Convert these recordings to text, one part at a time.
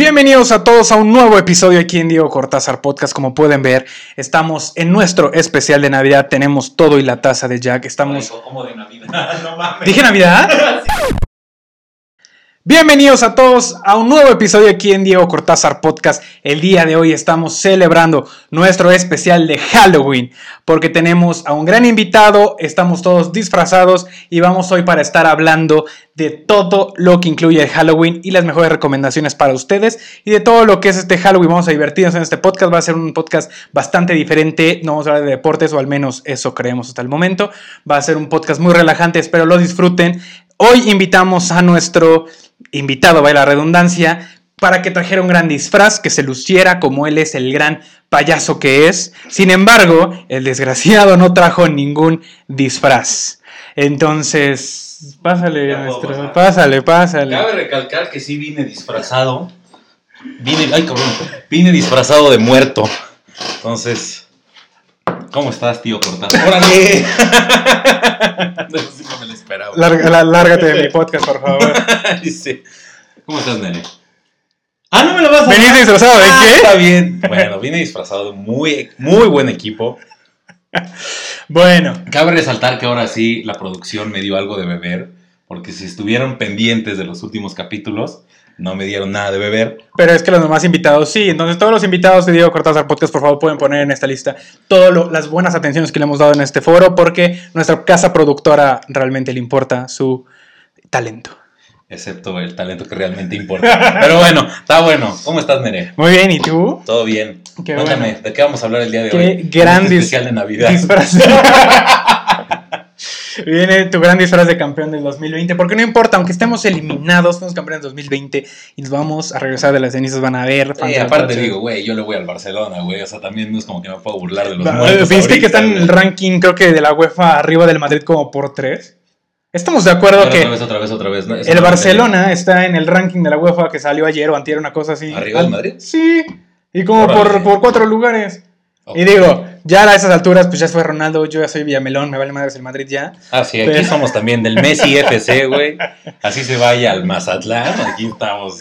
Bienvenidos a todos a un nuevo episodio aquí en Diego Cortázar Podcast. Como pueden ver, estamos en nuestro especial de Navidad. Tenemos todo y la taza de Jack. Estamos. ¿Cómo de Navidad? No mames. ¿Dije Navidad? Bienvenidos a todos a un nuevo episodio aquí en Diego Cortázar Podcast. El día de hoy estamos celebrando nuestro especial de Halloween porque tenemos a un gran invitado, estamos todos disfrazados y vamos hoy para estar hablando de todo lo que incluye el Halloween y las mejores recomendaciones para ustedes y de todo lo que es este Halloween. Vamos a divertirnos en este podcast, va a ser un podcast bastante diferente, no vamos a hablar de deportes o al menos eso creemos hasta el momento. Va a ser un podcast muy relajante, espero lo disfruten. Hoy invitamos a nuestro invitado, vaya la redundancia, para que trajera un gran disfraz, que se luciera como él es el gran payaso que es. Sin embargo, el desgraciado no trajo ningún disfraz. Entonces, pásale, maestro, pásale, pásale. Cabe recalcar que sí vine disfrazado. Vine, ay cabrón, vine disfrazado de muerto. Entonces, ¿cómo estás, tío Cortázar? ¡Órale! Sí no me lo esperaba. Lárgate de mi podcast, por favor. ¿cómo estás, nene? Ah, no me lo vas a ¿Venís disfrazado de Ah, qué? Está bien. Bueno, vine disfrazado de muy, muy buen equipo. Bueno, Cabe resaltar que ahora sí la producción me dio algo de beber, porque si estuvieron pendientes de los últimos capítulos, no me dieron nada de beber. pero es que los demás invitados sí. Entonces, todos los invitados de Diego Cortázar Podcast, por favor, pueden poner en esta lista todas las buenas atenciones que le hemos dado en este foro, porque nuestra casa productora realmente le importa su talento. Excepto el talento que realmente importa. Pero bueno, está bueno. ¿Cómo estás, Nere? Muy bien, ¿y tú? Todo bien. Qué Cuéntame, bueno. ¿de qué vamos a hablar el día de Qué hoy? En gran este especial de Navidad. Disfraz. Viene tu gran disfraz de campeón del 2020, porque no importa, aunque estemos eliminados, fuimos campeones del 2020 y nos vamos a regresar de las cenizas, van a ver. fans Eh, aparte digo, güey, yo le voy al Barcelona, güey. O sea, también no es como que me puedo burlar de los Va- muertos ¿Viste ahorita, que están en el ranking, creo que de la UEFA, arriba del Madrid como por tres? Estamos de acuerdo Otra que vez, otra vez, otra vez. ¿no? Eso el Barcelona está en el ranking de la UEFA que salió ayer o antier, una cosa así. ¿Arriba del Madrid? Sí, y como por, por cuatro lugares. Y digo, ya a esas alturas, pues ya fue Ronaldo, yo ya soy Villamelón, me vale madres el Madrid ya. Ah, sí, aquí Pero- somos también del Messi FC, güey. Así se vaya al Mazatlán, aquí estamos.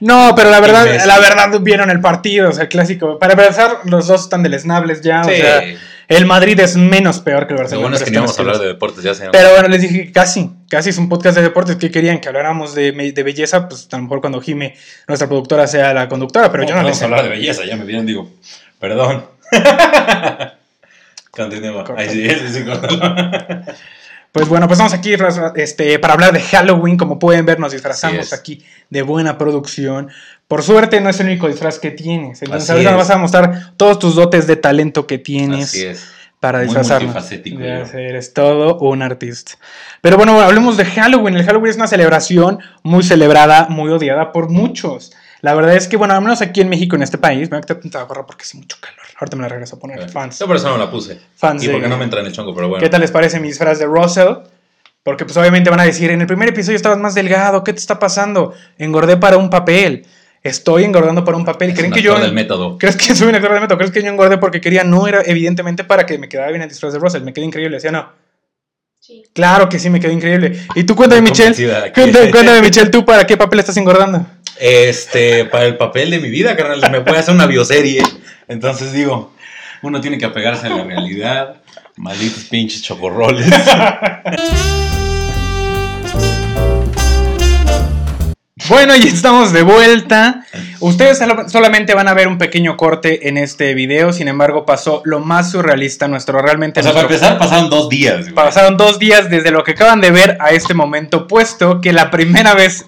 No, pero la verdad, Messi. la verdad vieron el partido, o sea, el clásico. Para empezar, los dos están deleznables ya, Sí. o sea, el Madrid es menos peor que el Lo Barcelona. bueno es que pero no vamos a hablar de deportes ya, señor. Pero bueno, les dije casi, casi es un podcast de deportes que querían que habláramos de, de belleza, pues a lo mejor cuando Jime, nuestra productora, sea la conductora, pero yo no le vamos sé. a hablar de belleza, ya me vieron, digo, perdón. Continúa. Ay, sí, sí, sí, córtalo. Pues bueno, pues estamos aquí este, para hablar de Halloween. Como pueden ver, nos disfrazamos aquí de buena producción. Por suerte, no es el único disfraz que tienes. Entonces, ahorita vas a mostrar todos tus dotes de talento que tienes Así es. para disfrazarnos. eres todo un artista. Pero bueno, hablemos de Halloween. El Halloween es una celebración muy celebrada, muy odiada por muchos. La verdad es que, bueno, al menos aquí en México, en este país, me voy a quitar tanta gorra porque hace mucho calor. Ahorita me la regreso a poner. Fans. Yo por eso no la puse. Fans Y de- porque no me entra en el chongo, pero bueno. ¿Qué tal les parece mi disfraz de Russell? Porque pues obviamente van a decir, en el primer episodio estabas más delgado, ¿qué te está pasando? Engordé para un papel. Estoy engordando para un papel. Es ¿Creen que yo... del método. ¿Crees que soy un actor de método? ¿Crees que yo engordé porque quería? No era evidentemente para que me quedara bien el disfraz de Russell. Me quedó increíble. Decía, no. Sí. Claro que sí, me quedó increíble. Y tú cuéntame, Michelle. Cuéntame, cuéntame, Michelle, ¿tú para qué papel estás engordando? Este, para el papel de mi vida, carnal, me a hacer una bioserie. Entonces digo, uno tiene que apegarse a la realidad. Malditos pinches chocorroles. Bueno, y estamos de vuelta. Ustedes solamente van a ver un pequeño corte en este video. Sin embargo, pasó lo más surrealista nuestro. Realmente O sea, para empezar, pasaron dos días. güey. Pasaron dos días desde lo que acaban de ver a este momento, puesto que la primera vez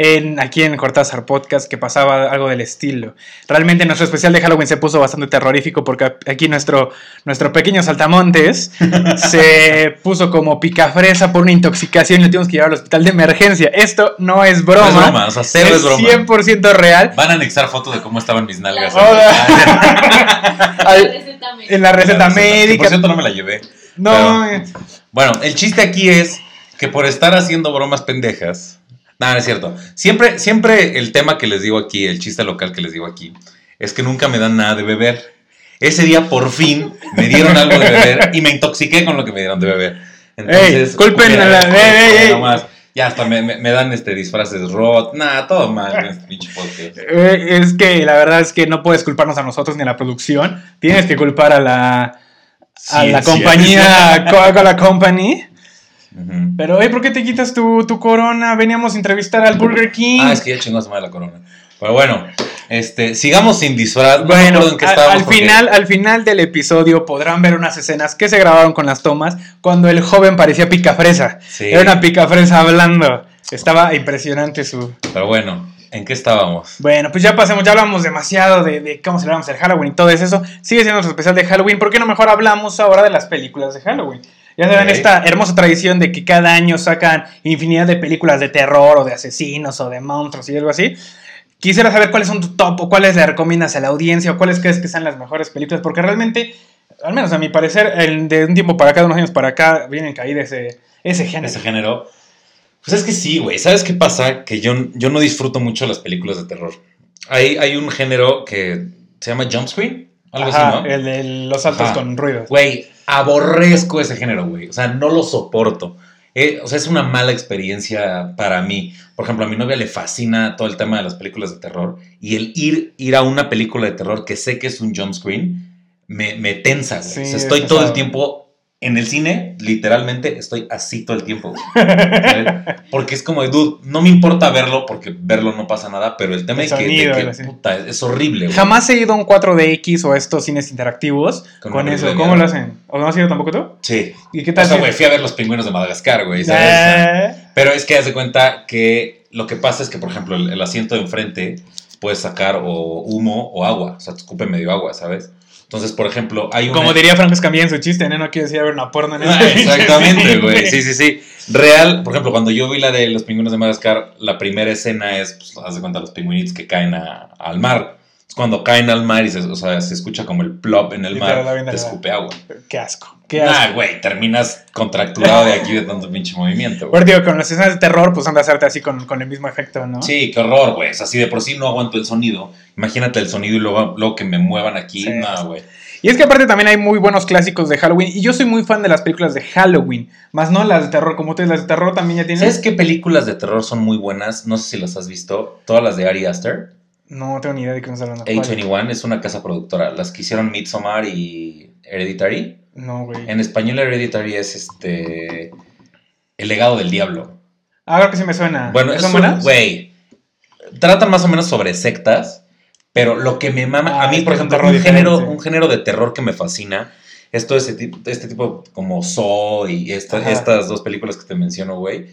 en, aquí en Cortázar Podcast que pasaba algo del estilo. Realmente nuestro especial de Halloween se puso bastante terrorífico porque aquí nuestro, nuestro pequeño saltamontes se puso como picafresa por una intoxicación y lo tuvimos que llevar al hospital de emergencia. Esto no es broma. No es broma, o sea, cero es broma. 100% real. Van a anexar fotos de cómo estaban mis nalgas. Hola. Al- La receta médica. en la receta Que, Por médica. cierto, no me la llevé. No, Pero- eh, Bueno, el chiste aquí es que por estar haciendo bromas pendejas. No, no es cierto. Siempre, siempre el tema que les digo aquí, el chiste local que les digo aquí, es que nunca me dan nada de beber. Ese día por fin me dieron algo de beber y me intoxiqué con lo que me dieron de beber. Entonces, Ey, culpen mira, a la- ey, ey, nomás. Ya hasta me, me- me dan este disfraces rot. Nah, todo mal este. Eh, Es que la verdad es que no puedes culparnos a nosotros ni a la producción. Tienes que culpar a la, a la compañía Coca-Cola Company. Pero, oye, ¿por qué te quitas tu, tu corona? Veníamos a entrevistar al Burger King. Ah, es que ya chingó a la corona. Pero bueno, este, sigamos sin disfraz. Bueno, en qué al, porque- final, al final del episodio podrán ver unas escenas que se grabaron con las tomas cuando el joven parecía picafresa. Sí. Era una picafresa hablando. Estaba impresionante su... Pero bueno, ¿en qué estábamos? Bueno, pues ya pasemos, ya hablamos demasiado de, de cómo celebramos el Halloween y todo eso. Sigue siendo nuestro especial de Halloween. ¿Por qué no mejor hablamos ahora de las películas de Halloween? Ya saben, esta hermosa tradición de que cada año sacan infinidad de películas de terror o de asesinos o de monstruos y algo así. Quisiera saber cuáles son tu top o cuáles le recomiendas a la audiencia o cuáles crees que sean las mejores películas, porque realmente, al menos a mi parecer, el- de un tiempo para acá, de unos años para acá, vienen caído ese, ese género. Ese género. Pues es que sí, güey. ¿Sabes qué pasa? Que yo, yo no disfruto mucho las películas de terror. Hay, hay un género que se llama jump screen. Algo Ajá, así, ¿no? el de los saltos Ajá. con ruidos. Güey, aborrezco ese género, güey. O sea, no lo soporto. Eh, o sea, es una mala experiencia para mí. Por ejemplo, a mi novia le fascina todo el tema de las películas de terror. Y el ir, ir a una película de terror que sé que es un jump screen me, me tensa, güey. Sí, o sea, es estoy todo el tiempo en el cine, literalmente, estoy así todo el tiempo. Porque es como, de, dude, no me importa verlo, porque verlo no pasa nada, pero el tema El es que, de puta, es horrible, güey. Jamás he ido a un 4DX o a estos cines interactivos Con con, eso. ¿Cómo lo hacen? ¿O no has ido tampoco tú? Sí. ¿Y qué O tal? sea, si- güey, fui a ver los pingüinos de Madagascar, güey, ¿sabes? Eh, Pero es que haz de cuenta que lo que pasa es que, por ejemplo, el, el asiento de enfrente puedes sacar o humo o agua. O sea, te escupe medio agua, ¿sabes? Entonces, por ejemplo, hay una... Como diría Franco Escamilla en su chiste, ¿no? No quiero decir ver una porno en Ah, Exactamente, güey. Sí, sí, sí. Real, por ejemplo, cuando yo vi la de los pingüinos de Madagascar, la primera escena es, pues, haz de cuenta, los pingüinitos que caen a- al mar. Es cuando caen al mar y se, o sea, se escucha como el plop en el la mar, te escupe agua. Qué asco. Qué asco. Ah, güey, terminas contracturado de aquí de tanto pinche movimiento. Pero digo, con las escenas de terror, pues han de hacerte así con, con el mismo efecto, ¿no? Sí, qué horror, güey. O sea, si de por sí no aguanto el sonido, imagínate el sonido y luego, luego que me muevan aquí. Sí. Güey. Y es que aparte también hay muy buenos clásicos de Halloween. Y yo soy muy fan de las películas de Halloween. Más no las de terror, como ustedes, las de terror también ya tienen. ¿Sabes qué películas de terror son muy buenas? No sé si las has visto. Todas las de Ari Aster. No tengo ni idea de qué hablando. ¿Cuál? A21 es una casa productora. Las que hicieron Midsommar y Hereditary. No, güey. En español Hereditary es este... El legado del diablo. Ah, creo que sí me suena. Bueno, es ¿Son un- buenas? Güey. Tratan más o menos sobre sectas, pero lo que me mama, Ah, a mí, es por un ejemplo, un género, un género de terror que me fascina es todo ese tipo, este tipo como Saw y esta- estas dos películas que te menciono, güey,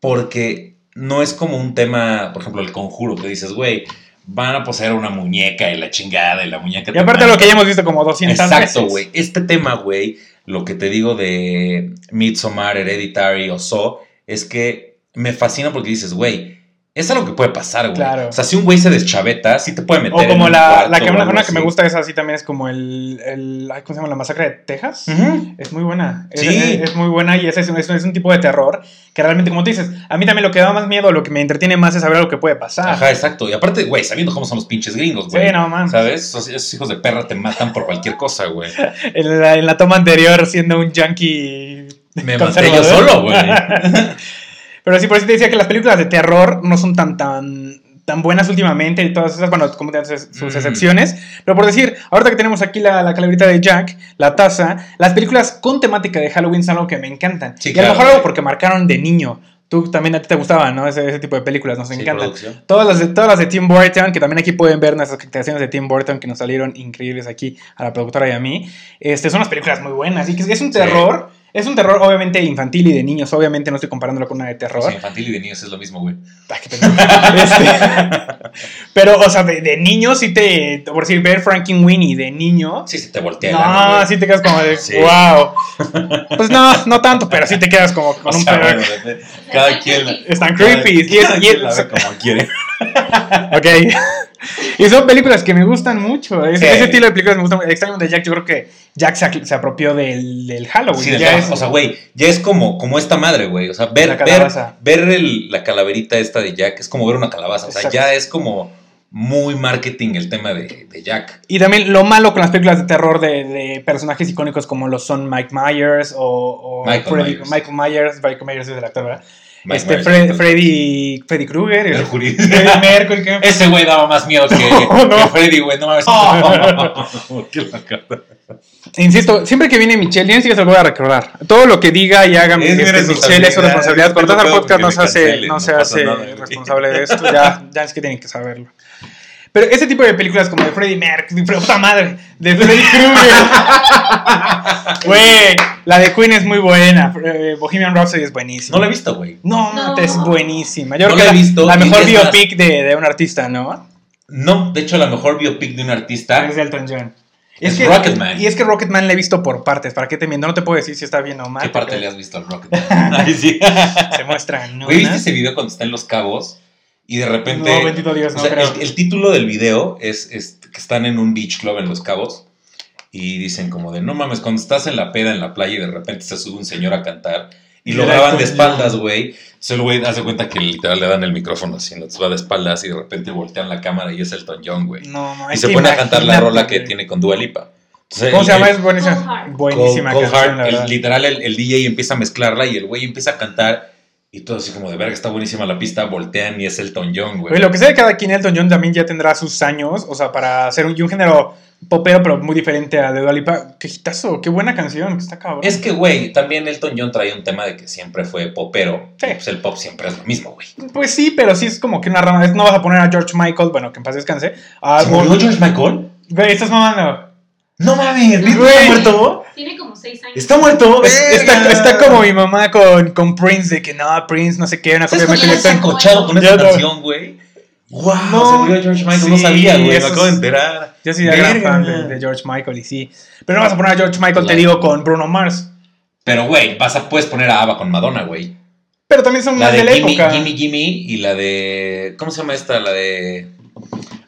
porque no es como un tema, por ejemplo, el conjuro, que dices, güey, van a poseer una muñeca y la chingada y la muñeca. Y te aparte mata. lo que ya hemos visto como 200 Exacto, güey. Este tema, güey, lo que te digo de Midsommar, Hereditary o So, es que me fascina porque dices, güey, es algo que puede pasar, güey. Claro. O sea, si un güey se deschaveta, sí te puede meter. O como la, la que, una, que me gusta es así también es como el, el ¿cómo se llama? La masacre de Texas. Ujú. Es muy buena. Es, Sí. es- es muy buena y es, es, es un tipo de terror que realmente, como tú dices, a mí también lo que da más miedo, lo que me entretiene más es saber lo que puede pasar. Ajá, exacto. Y aparte, güey, sabiendo cómo son los pinches gringos, güey. Sí, no, man. ¿Sabes? Esos, esos hijos de perra te matan por cualquier cosa, güey. En la, en la toma anterior, siendo un yankee. Me maté yo solo, güey. Pero sí, por eso te decía que las películas de terror no son tan tan tan buenas últimamente y todas esas, bueno, como tienen sus sus Mm. excepciones. Pero por decir, ahorita que tenemos aquí la, la calaverita de Jack, la taza, las películas con temática de Halloween son algo que me encantan. Sí, y a lo mejor algo porque marcaron de niño. Tú también a ti te gustaban, ¿no? Ese, ese tipo de películas nos Sí, encantan. producción. Todas las, de, todas las de Tim Burton, que también aquí pueden ver nuestras creaciones de Tim Burton que nos salieron increíbles aquí a la productora y a mí. Este, son unas películas muy buenas. Y que es un Sí. Es un terror obviamente infantil y de niños. Obviamente no estoy comparándolo con una de terror. O sea, infantil y de niños es lo mismo, güey. Ay, qué. Este, pero, o sea, de, de niño sí te... Por decir, ver Frankenweenie de niño... Sí, se te voltea No, güey. sí te quedas como de... Sí. Wow. Pues no, no tanto, pero sí te quedas como con O un sea, bueno, cada quien. Están cada- creepy. Y es- cada y quien es- la ve como quiere. Ok. y son películas que me gustan mucho. Es-. Ese estilo de películas me gustan. El extraño de Jack, yo creo que Jack se, se apropió del, del Halloween. Sí, del Ya cala- es- O sea, güey, ya es como, como esta madre, güey. O sea, ver, La ver, calabaza. ver el- la calaverita esta de Jack es como ver una calabaza. O sea, Exacto. ya es como muy marketing el tema de, de Jack. Y también lo malo con las películas de terror de, de personajes icónicos como lo son Mike Myers o, o Michael Freddy- Myers. Michael Myers. Michael Myers es el actor, ¿verdad? Este Fre-. Freddy, Freddy Krueger. el- Mercury. Freddie Mercury. ¿qué? Ese güey daba más miedo que, No, no. que Freddy, güey. No mames. Locura. Insisto, siempre que viene Michelle, y se lo voy a recordar. Todo lo que diga y haga Es mi este, Michelle es su responsabilidad. Cortázar Podcast no se hace, no se hace nada, responsable de esto. Ya, ya es que tienen que saberlo. Pero ese tipo de películas como de Freddie Mercury, de puta madre, de Freddy Krueger. Güey, la de Queen es muy buena. eh, Bohemian Rhapsody es buenísima. No lo he visto, güey. No, No. es buenísima. Yo No creo la que he la- visto la, mejor biopic de, de un artista, ¿no? No, de hecho, la mejor biopic de un artista. Es de Elton John. Es Rocketman. Y es que Rocketman la he visto por partes. ¿Para qué te miento? No te puedo decir si está bien o mal. ¿Qué parte le has visto al Rocketman? Ay, sí. Se muestran, ¿no? ¿viste ese video cuando está en Los Cabos? Y de repente. No, bendito Dios, no o sea, creo. el, el título del video es, es que están en un beach club en Los Cabos. Y dicen como de, no mames, cuando estás en la peda en la playa y de repente se sube un señor a cantar. Y lo graban de espaldas, güey. Entonces el güey hace cuenta que literal le dan el micrófono así, entonces va de espaldas y de repente voltean la cámara y es Elton John, güey. No, no, y se pone a cantar la rola que tiene con Dua Lipa. Entonces, ¿Cómo el- se llama? Es buenísima. Buenísima Cold- Cold canción, Heart, la el- literal, el, el DJ empieza a mezclarla y el güey empieza a cantar y todo así como de verga, está buenísima la pista, voltean y es Elton John, güey. Oye, lo que sé de cada quien, Elton John también ya tendrá sus años, o sea, para hacer un, un género popero, pero muy diferente a de Dua Lipa. Qué hitazo, qué buena canción, que está cabrón. Es que, güey, también Elton John traía un tema de que siempre fue popero. Sí. Pues el pop siempre es lo mismo, güey. Pues sí, pero sí es como que una rama. No vas a poner a George Michael, bueno, que en paz descanse. A ¿Se murió George Michael? Güey, estás mamando. No mames. Güey. ¿Está muerto? Tiene como seis años. ¿Está muerto? Es- está, como mi mamá con, con Prince, de que no, Prince, no sé qué, una ¿Sabes copia de Michael Jackson. encochado con Ya esa no. canción, güey? ¡Wow! No. se murió George Michael, no Sí, sabía, güey, me eso acabo de es- enterar. Yo soy gran Verga. fan de, de George Michael y sí. Pero no vas a poner a George Michael, te Claro. digo, con Bruno Mars. Pero, güey, vas a, puedes poner a Ava con Madonna, güey. Pero también son La más de, de la Gimme, época. Gimme, Gimme y la de. ¿Cómo se llama esta? La de.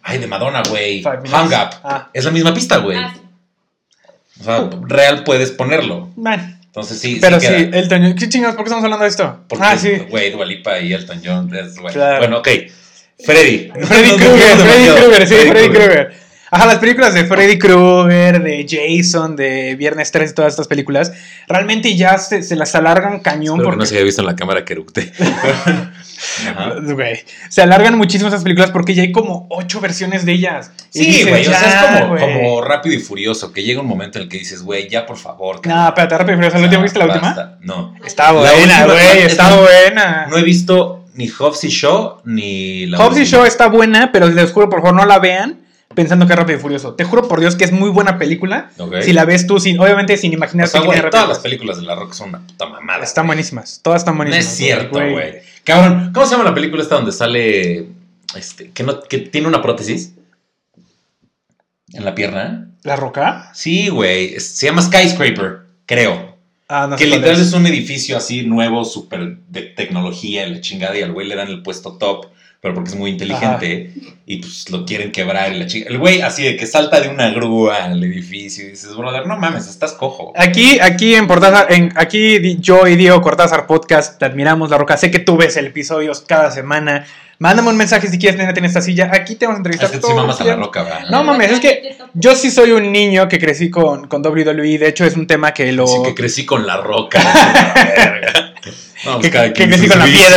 Ay, de Madonna, güey. Five Minutes. Hang Up. Ah, Es la misma pista, güey. Ah, sí. O sea, real puedes ponerlo. bueno. Entonces sí. Pero sí, sí. Elton John. ¿Qué chingados? ¿Por qué estamos hablando de esto? Porque, ah, sí. Güey, Dua Lipa y Elton John. es, güey. Claro. Bueno, ok. Freddy. Freddy Krueger, Freddy. Krueger, sí, Freddy Krueger. Ajá, las películas de Freddy Krueger, de Jason, de Viernes 3 y todas estas películas, realmente ya se, se las alargan cañón Espero que porque no se haya visto en la cámara que eructé. Ajá. Güey, se alargan muchísimo esas películas porque ya hay como ocho versiones de ellas. Y Sí, güey. O sea, "Ya, es como, güey". como rápido y furioso. Que llega un momento en el que dices, güey, ya por favor. No, espérate, rápido y furioso. ¿La última viste la última? No. Está buena, güey, es está buena. No he visto ni Hobbs y Shaw ni la Hobbs y. Shaw está buena, pero les juro, por favor, no la vean pensando que es Rápido y Furioso. Te juro por Dios que es muy buena película. Si la ves tú, sin, obviamente sin O imaginarte sea, güey, todas Rápido. las películas de La Rock son una puta mamada. Están buenísimas, todas están No buenísimas. es cierto, güey. Cabrón, ¿cómo se llama la película esta donde sale. Este, que, no, que tiene una prótesis? ¿En la pierna? ¿La Roca? Sí, güey. Se llama Skyscraper, creo. Ah, no que literal es. es un edificio así nuevo, súper de tecnología la chingada, y al güey le dan el puesto top, pero porque es muy inteligente, y pues lo quieren quebrar y la chingada. El güey así de que salta de una grúa al edificio y dices, brother, no mames, estás cojo. Aquí, aquí en Cortázar, en, aquí yo y Diego Cortázar Podcast, te admiramos, La Roca. Sé que tú ves el episodio cada semana. Mándame un mensaje si quieres tenerte en esta silla. Aquí te vamos a entrevistar Es que todo sí mamas a la roca, ¿verdad? No mames, es que yo sí soy un niño que crecí con, con WWE. De hecho, es un tema que lo. Así que crecí con la roca. la verga. Pues que, cada que quien crecí sus con la vicios.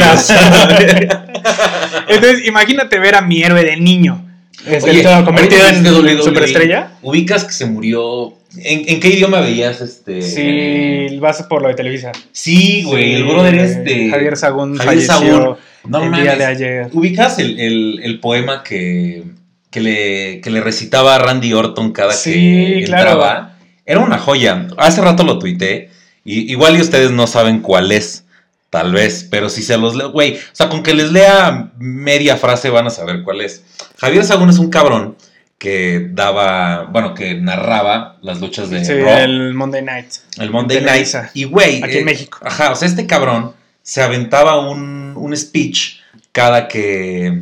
piedra. Entonces, imagínate ver a mi héroe de niño. Este, Oye, todo convertido en WWE, superestrella. ¿Ubicas que se murió? ¿En, en qué idioma veías este? Sí, vas por lo de Televisa. Sí, güey, el Sí, brother este. Javier Sagún Javier falleció Sagún. No el día de ayer. ¿Ubicas el, el- el poema que, que, le, que le recitaba a Randy Orton cada Sí, que claro. entraba? Era una joya. Hace rato lo tuité. Y, igual y ustedes no saben cuál es. Tal vez. Pero si se los leo. Güey. O sea, con que les lea media frase van a saber cuál es. Javier Sagún es un cabrón que daba. Bueno, que narraba las luchas de Sí, Raw. el Monday Night. El Monday Night. Y güey. Aquí en México. Ajá, o sea, este cabrón se aventaba un, un speech cada que,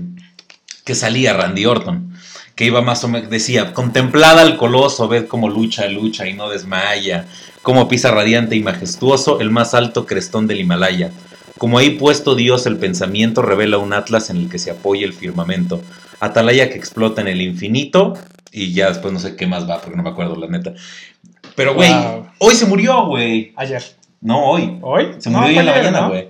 que salía Randy Orton. Que iba más o menos, decía, contemplada al coloso, ved cómo lucha, lucha y no desmaya. Cómo pisa radiante y majestuoso el más alto crestón del Himalaya. Como ahí puesto Dios el pensamiento revela un atlas en el que se apoya el firmamento. Atalaya que explota en el infinito. Y ya después no sé qué más va, porque no me acuerdo, la neta. Pero, güey, Wow. hoy se murió, güey. Ayer. No, hoy. ¿Hoy? Se No, murió hoy en la mañana, ¿no? güey.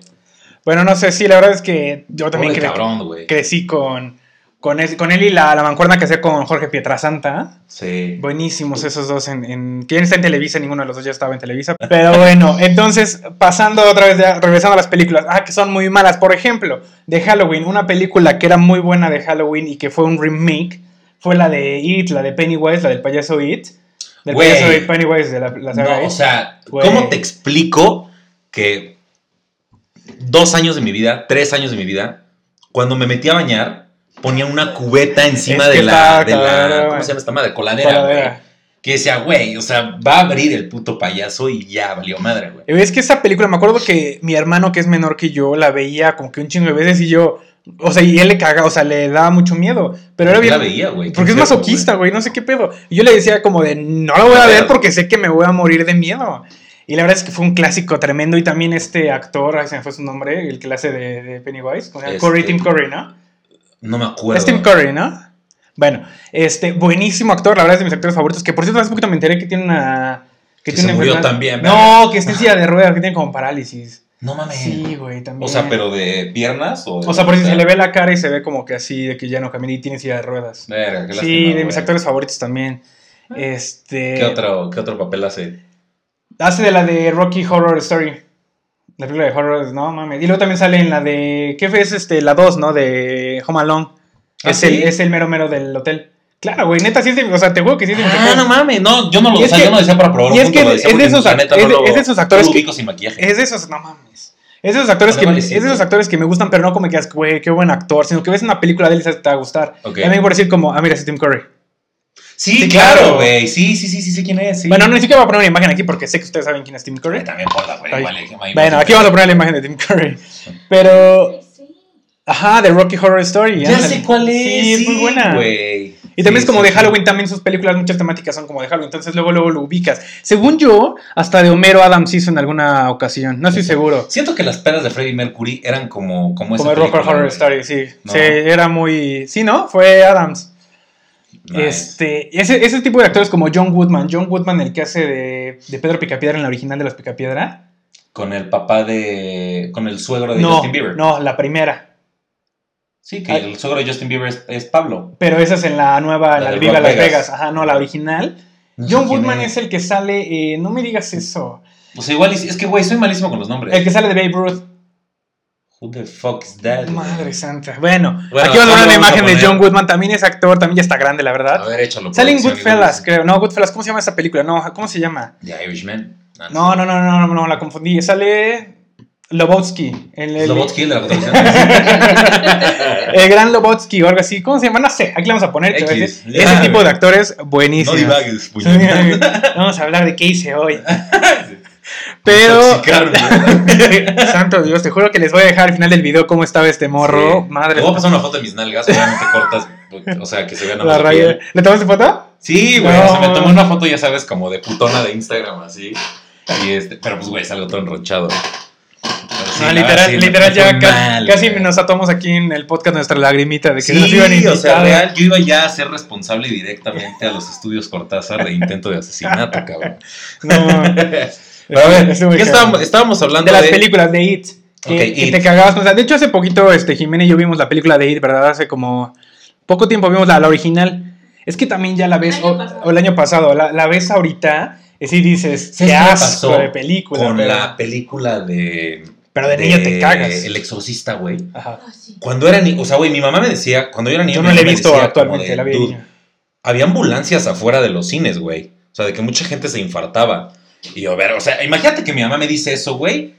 Bueno, no sé, sí, la verdad es que yo también cre- cabrón, crecí con, con, él y la, la mancuerna que hacía con Jorge Pietrasanta. Sí. Buenísimos esos dos en, en... ¿Quién está en Televisa? Ninguno de los dos ya estaba en Televisa. Pero bueno, entonces, pasando otra vez, regresando a las películas. Ah, que son muy malas. Por ejemplo, de Halloween, una película que era muy buena de Halloween y que fue un remake, fue la de It, la de Pennywise, la del payaso It. Del payaso It, Pennywise de la, la saga No, o sea. ¿cómo te explico que dos años de mi vida, tres años de mi vida, cuando me metí a bañar, ponía una cubeta encima Es que de, la, de la. ¿Cómo se llama esta madre? Coladera, Coladera. güey. Que decía, güey, o sea, va a abrir el puto payaso y ya valió madre, güey. Es que esa película, me acuerdo que mi hermano, que es menor que yo, la veía como que un chingo de veces y yo, o sea, y él le caga, o sea, le daba mucho miedo. Pero era ¿Por qué bien. la veía, güey? Porque es masoquista, güey, no sé qué pedo. Y yo le decía como de, no la voy a A ver ver. porque sé que me voy a morir de miedo. Y la verdad es que fue un clásico tremendo. Y también este actor, ay, se me fue su nombre, el que hace de, de Pennywise, con el Este- Curry, Tim Curry, ¿no? No me acuerdo. Es Tim Curry, ¿no? Bueno, este, buenísimo actor, la verdad es de mis actores favoritos. Que por cierto, hace poquito me enteré que tiene una. Que tiene se una murió enfermedad- también, No, que está en silla de ruedas, que tiene como parálisis. No mames. Sí, güey, también. O sea, pero de piernas o. O sea, por si se le ve la cara y se ve como que así, de que ya no camina y tiene silla de ruedas. Verga, qué Sí, lástima, de mis actores favoritos también. Este. ¿Qué otro, ¿Qué otro papel hace? Hace de la de Rocky Horror Story. La película de horror, no mames. Y luego también sale en la de. ¿Qué fue? Es este, la 2, ¿no? De Home Alone. ¿Ah, es, sí? el, es el mero mero del hotel. Claro, güey, neta, sí es de. O sea, te juro que sí es de Ah, no mames, no, yo no lo, o es sea, que- yo no decía para probar y es que de esos la act- neta es no de- lo- es de esos actores no lo que- ubico sin maquillaje. Es de esos, no mames. Es de esos actores que es de esos actores que me gustan, pero no como que güey, qué buen actor, sino que ves una película de él y te va a gustar. Ok. Y a mí por decir como, ah, mira, es Tim Curry. Sí, Sí, claro, güey. Sí, sí, sí, sí, sé quién es. Sí. Bueno, no ni siquiera voy a poner una imagen aquí porque sé que ustedes saben quién es Tim Curry. También por la güey. Bueno, aquí vamos a poner la imagen de Tim Curry. Pero, ajá, de Rocky Horror Story. Ya sé cuál es. Sí, es muy buena. güey. Y también Sí, es como sí, de sí. Halloween, también sus películas, muchas temáticas son como de Halloween, entonces luego luego lo ubicas. Según yo, hasta de Homero Adams hizo en alguna ocasión, no estoy seguro. Siento que las pedas de Freddie Mercury eran como, como esa Como el Rocky película, Horror. Story, sí. No. Sí, era muy... Sí, ¿no? Fue Adams. Nice. Este, ese, ese tipo de actores como John Woodman, John Woodman el que hace de, de Pedro Picapiedra en la original de los Picapiedra. Con el papá de. Con el suegro de No, Justin Bieber. no, la primera. Sí, que Ay. el suegro de Justin Bieber es, es Pablo. Pero esa es en la nueva, La la, de de Viva Las Vegas. Vegas. Ajá, no, la original. No John Woodman es el que sale, eh, no me digas eso, O sea, igual. Es que, güey, soy malísimo con los nombres. el que sale de Babe Ruth. Who the fuck is that? Madre santa. Bueno, Bueno, aquí vamos a ver ¿cómo una a imagen de? John Woodman. También es actor, también ya está grande, la A verdad. ver, échalo. Sale en Goodfellas, creo. No, Goodfellas, ¿cómo se llama esa película? No, ¿cómo se llama? The Irishman. Ah, No, no, no, no, no, no, la confundí. Sale Lobotsky. El, el- Slobodsky, el de la el gran Lobotsky o algo así. ¿Cómo se llama? No sé. Aquí le vamos a poner. a Ese tipo de actores, no buenísimos. divagues, vamos a hablar de qué hice hoy. Pero, santo Dios, te juro que les voy a dejar al final del video cómo estaba este morro. Sí. Madre Te voy a pasar una foto de mis nalgas, obviamente cortas. O sea, que se vean nada La raya. ¿Le tomaste foto? Sí, güey. No. O sea, me tomé una foto, ya sabes, como de putona de Instagram, así. Y este, pero pues, güey, salgo todo enrochado. Pero sí, no, literal, sí, literal ya ca- casi nos atamos aquí en el podcast nuestra lagrimita de que Sí, nos iban a o sea, invitar. real, yo iba ya a ser responsable directamente a los estudios Cortázar de intento de asesinato, cabrón. No, Pero a ver, Estuvo muy ¿qué cabrón. estábamos, estábamos hablando de las de películas de It. Que, Ok, que It. te cagabas. con esa. de hecho, hace poquito, este, Jimena y yo vimos la película de It, ¿verdad? Hace como poco tiempo vimos la, la original. Es que también ya la ves, El año o, pasado. o el año pasado, la, la ves ahorita, y sí dices, ¿Sabes qué asco de película. con pero, la película de. pero de niño te cagas. El exorcista, güey. Ajá. Ah, sí. Cuando era niño, o sea, güey, mi mamá me decía, cuando yo era niño, Yo no la he visto decía actualmente, de, la vi de "Dude, niño. había ambulancias afuera de los cines, güey. O sea, de que mucha gente se infartaba. Y yo, ver, o sea, imagínate que mi mamá me dice eso, güey,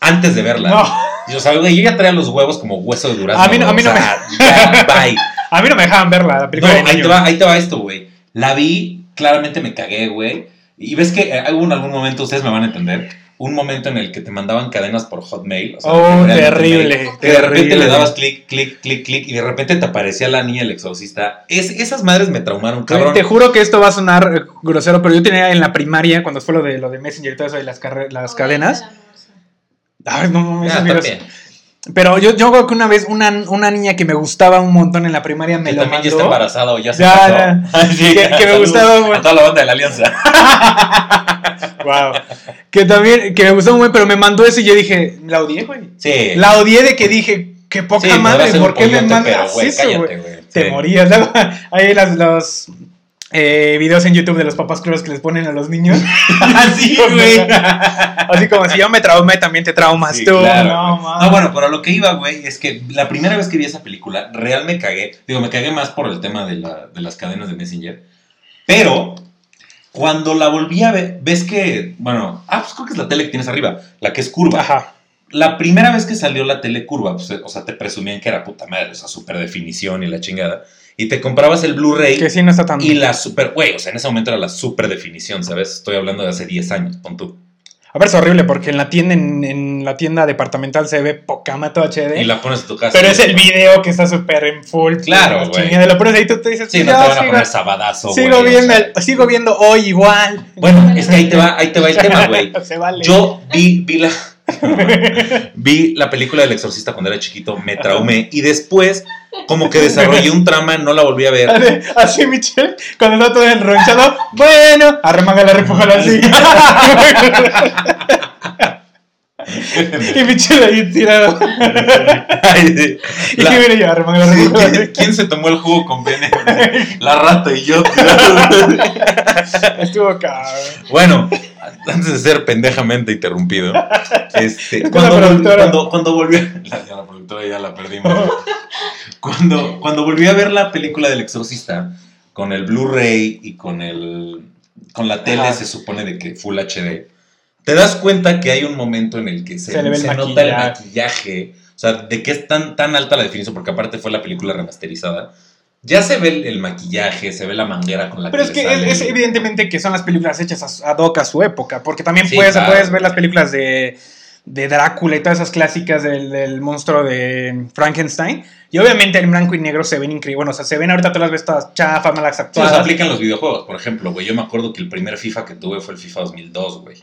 antes de verla. No, Y yo, o sea, güey, yo ya traía los huevos como hueso de durazno. A mí no- a mí no sea, ya, bye. a mí no me dejaban verla, la película ahí te, va, ahí te va esto, güey. La vi, claramente me cagué, güey. Y ves que eh, en algún momento, ustedes me van a entender, un momento en el que te mandaban cadenas por Hotmail. o sea, Oh, terrible, que de repente terrible. le dabas clic, clic, clic, clic, y de repente te aparecía la niña el exorcista. Es, esas madres me traumaron, cabrón. Te juro que esto va a sonar grosero, pero yo tenía en la primaria, cuando fue lo de lo de Messenger y todo eso de las, carre- las cadenas. Ay, no mames, Ah, bien. Pero yo, yo creo que una vez una, una niña que me gustaba un montón en la primaria me Que lo también ya está embarazada o ya se Ya, sí, Que- que me gustaba. A toda la banda de la alianza. wow. Que también, que me gustó muy, pero me mandó eso y yo dije, la odié, güey. Sí. La odié de que dije, qué poca Sí, madre, ¿por qué me mandas pero, eso, güey? Te Sí. morías. Luego, ahí las, los eh, videos en YouTube de los papás crueles que les ponen a los niños. Así, güey. Así como si yo me traumé, también te traumas Sí, tú. claro, no, no, bueno, pero lo que iba, güey, es que la primera vez que vi esa película, real me cagué. Digo, me cagué más por el tema de, la- de las cadenas de Messenger. Pero, cuando la volví a ver, ves que, bueno, ah, pues creo que es la tele que tienes arriba, la que es curva. Ajá. La primera vez que salió la tele curva, pues, o sea, te presumían que era puta madre, o sea, super definición y la chingada. Y te comprabas el Blu-ray Que sí no está tan. y la super, güey, o sea, en ese momento era la super definición, ¿sabes? Estoy hablando de hace 10 años, pon tú. A ver, es horrible porque en la tienda, en, en la tienda departamental se ve poca mato HD. Y la pones en tu casa. Pero es el video que está súper en full. Claro, la güey. Lo pones ahí tú te dices, Sí, no "Ya, te van a sigo, poner sabadazo, güey. sigo, viendo sea. sigo viendo hoy igual. Bueno, es que ahí te va, ahí te va el tema, güey. se vale. Yo vi, vi la. vi la película del exorcista cuando era chiquito, me traumé y después como que desarrollé un trama, no la volví a ver. Así, Michelle, cuando está todo enronchado, bueno, arremángala, repújala así. y Michelle ahí tirado. Ay, sí. Y que viene yo, Sí, ¿quién, se tomó el jugo con veneno? La rata y yo. Estuvo cabrón. Bueno, antes de ser pendejamente interrumpido, este, cuando, vol- cuando, cuando volví a- la, ya la productora ya la perdimos. Cuando, cuando volví a ver la película del exorcista con el Blu-ray y con el con la tele Ajá. se supone de que Full HD, te das cuenta que hay un momento en el que se, Se le ve el se nota el maquillaje. o sea, de que es tan, tan alta la definición, porque aparte fue la película remasterizada. Ya se ve el, el maquillaje, se ve la manguera con la Pero que es le que es, evidentemente que son las películas hechas a, ad hoc a su época, porque también Sí, puedes, claro. puedes ver las películas de, de Drácula y todas esas clásicas del, del monstruo de Frankenstein, y obviamente en blanco y negro se ven increíbles, bueno, o sea, se ven ahorita todas las veces todas chafas, malas Sí, los actuadas. aplican los videojuegos. Por ejemplo, güey, yo me acuerdo que el primer FIFA que tuve fue el FIFA 2002, güey.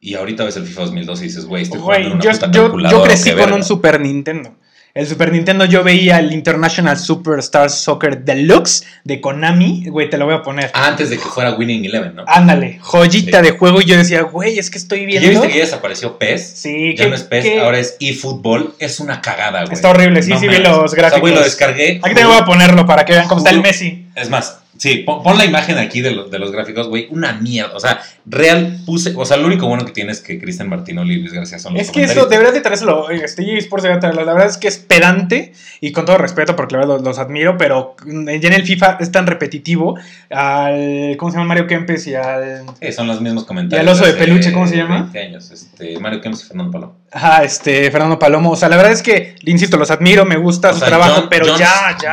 Y ahorita ves el FIFA 2002 y dices, güey, estoy jugando una yo, puta yo- yo crecí con verga. un Super Nintendo. El Super Nintendo yo veía el International Superstar Soccer Deluxe de Konami, güey, te lo voy a poner. Ah, Antes de que fuera Winning Eleven, ¿no? Ándale, joyita Sí. de juego y yo decía, güey, es que estoy ¿Ya viendo. viste que ya desapareció PES? Sí, Ya que- no es PES, que- ahora es eFootball. Es una cagada, güey. Está horrible, sí, sí vi los O sea, gráficos. güey, lo descargué. Aquí te voy a ponerlo para que vean cómo está el. Messi. Es más, sí, pon, pon la imagen aquí de, lo- de los gráficos, güey. Una mierda. O sea, real puse. O sea, lo único bueno que tiene es que Cristian Martinoli y Luis García son los Es que eso, deberías de traérselo. oye, Este eSports debería traerlo. La verdad es que es pedante y con todo respeto, porque la verdad los, los admiro, pero mm, ya en el FIFA es tan repetitivo al. ¿Cómo se llama? Mario Kempes y al. Sí, son los mismos comentarios. ¿Y el oso de peluche, cómo se llama? 20 años. Este, Mario Kempes y Fernando Palo. Ajá, este, Fernando Palomo. O sea, la verdad es que, insisto, los admiro, me gusta O su sea, trabajo, John- pero John- ya, ya.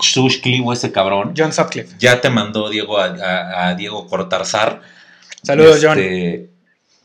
Shushkli, o ese cabrón. John Sutcliffe. Ya te mandó Diego a, a- a Diego Cortarzar. Saludos, John.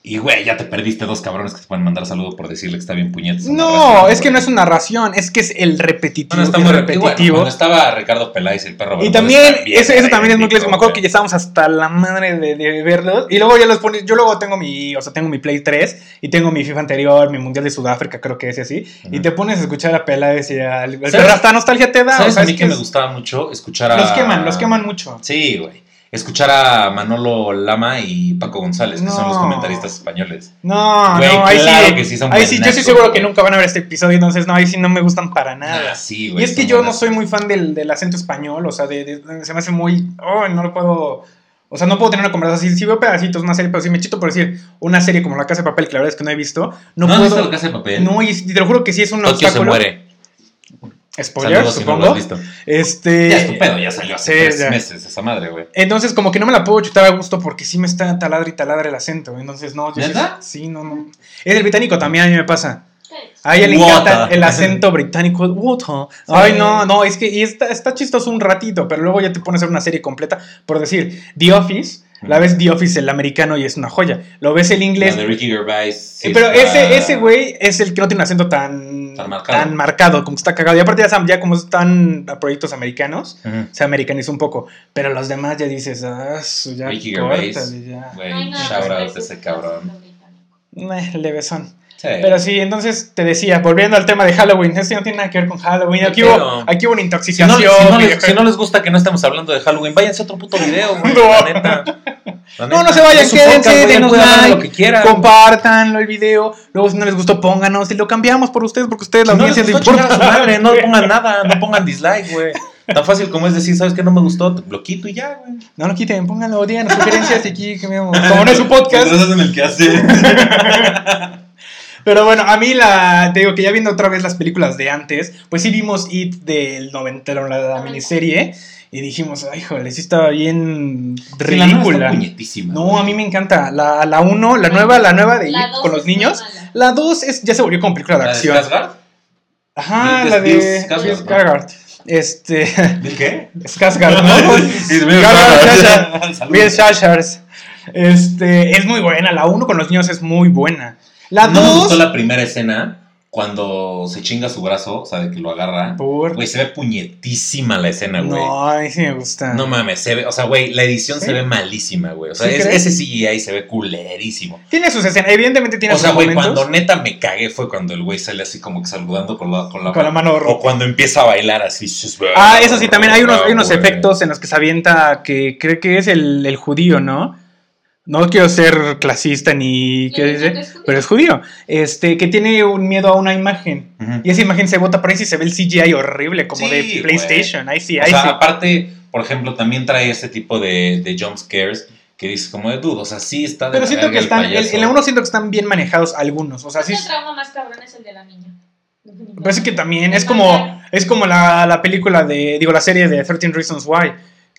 Y güey, ya te perdiste dos cabrones que te pueden mandar saludo por decirle que está bien puñetes. No, es que no es una narración, es que es el repetitivo. No, está que muy repetitivo. estaba Ricardo Peláez, el perro. Y también, eso, eso también es muy clásico. Me acuerdo que ya estábamos hasta la madre de, de verlos. Y luego ya los pones. Yo luego tengo mi. O sea, tengo mi Play 3 y tengo mi FIFA anterior, mi Mundial de Sudáfrica, creo que es y así. Y te pones a escuchar a Peláez y al. Pero hasta nostalgia te da. ¿Sabes o sea, a mí es que me gustaba mucho escuchar a. Los queman, los queman mucho. Sí, güey. Escuchar a Manolo Lama y Paco González, que son los No. comentaristas españoles. No, Güey, no, ahí claro sí. que sí son ahí sí, yo estoy seguro güey. que nunca van a ver este episodio, entonces no, ahí sí no me gustan para nada. Ah, sí, güey. y es que yo no buenazos. soy muy fan del, del acento español, o sea, de, de- se me hace muy. Oh, no lo puedo. O sea, no puedo tener una conversación. Si veo pedacitos, una serie, pero si me chito por decir una serie como La Casa de Papel, que la verdad es que no he visto, no, ¿No has visto puedo. la casa de papel? No, y te lo juro que sí es un Tokio se obstáculo. muere. Spoiler, Saludos si no lo supongo. has visto. este. Ya es tu pedo, ya salió hace sí, tres ya. meses esa madre, güey. Entonces, como que no me la puedo chutar a gusto porque sí me está taladra y taladra el acento. Entonces, no, yo sí- ¿Neta? sí, no, no. Es el británico también, a mí me pasa. A ella le encanta el acento británico. Water. Ay, no, no, es que y está, está chistoso un ratito, pero luego ya te pones a ver una serie completa. Por decir, The Office, la ves The Office el americano y es una joya. Lo ves el inglés. La de Ricky Gervais. sí pero está- ese, ese güey es el que no tiene un acento tan, Tan marcado. tan marcado, como que está cagado. Y aparte ya, ya como están a proyectos americanos, Ujú. se americanizó un poco. Pero los demás ya dices, ah, su- ya Ricky Gervais. ya. Güey, No nada shout out a ese cabrón. Eh, levesón. Sí. Pero sí, entonces te decía, volviendo al tema de Halloween, esto no tiene nada que ver con Halloween. Aquí, hubo, aquí hubo una Si intoxicación. no, si no les, videojuego. si no les gusta que no estemos hablando de Halloween, váyanse a otro puto video, güey. No. La neta. La No, neta, no se vayan, quédense, denos like, lo que quieran. compartanlo el video, luego si no les gustó pónganos y lo cambiamos por ustedes porque ustedes la Si audiencia les les a importa. su madre, no pongan nada, no pongan dislike, güey. Tan fácil como es decir, ¿sabes qué? No me gustó, lo quito y ya, güey. No lo quiten, pónganlo, díganos sugerencias y aquí cambiamos. Como no es su podcast. en el que hace. Pero bueno, a mí la. Te digo que ya viendo otra vez las películas de antes, pues sí vimos It del 90, la, la miniserie. Y dijimos, ay, joder, sí estaba bien ridícula. puñetísima. No, a mí me encanta. La, la 1, la nueva, la nueva de La It con los niños. mala. La 2 es, ya se volvió como película de ¿La de acción. Skarsgård? Ajá, la de Skarsgård. Este. ¿Bill qué? Skarsgård, ¿no? Sí, Bill. Shashars. Este, es muy buena. La 1 con los niños es muy buena. La No me 2. gustó la primera escena cuando se chinga su brazo, o sea, de que lo agarra. Por... Güey, se ve puñetísima la escena, güey. No, a mí sí me gusta. No mames, se ve, o sea, güey, la edición se ve malísima, güey. O sea, ¿Sí es- ese CGI se ve culerísimo. Tiene sus escenas, evidentemente tiene O sea, sus güey, momentos. cuando neta me cagué fue cuando el güey sale así como que saludando con la, con la, Con la mano O cuando empieza a bailar así. Ah, eso sí, también hay unos, hay unos güey. efectos en los que se avienta que cree que es el, el judío, ¿no? No quiero ser clasista ni qué dice, es pero es judío. Este, que tiene un miedo a una imagen. Y esa imagen se bota por ahí y se ve el CGI horrible, como Sí, de. PlayStation. Ahí sí, O ahí sea, sí. aparte, por ejemplo, también trae ese tipo de, de jump scares que dices como de dudo. O sea, sí está de Pero siento que el están, en, la uno siento que están bien manejados algunos. O sea, sí. El trauma más cabrón es el de la niña. Parece que también es como, es como la, la película de, digo, la serie de 13 Reasons Why,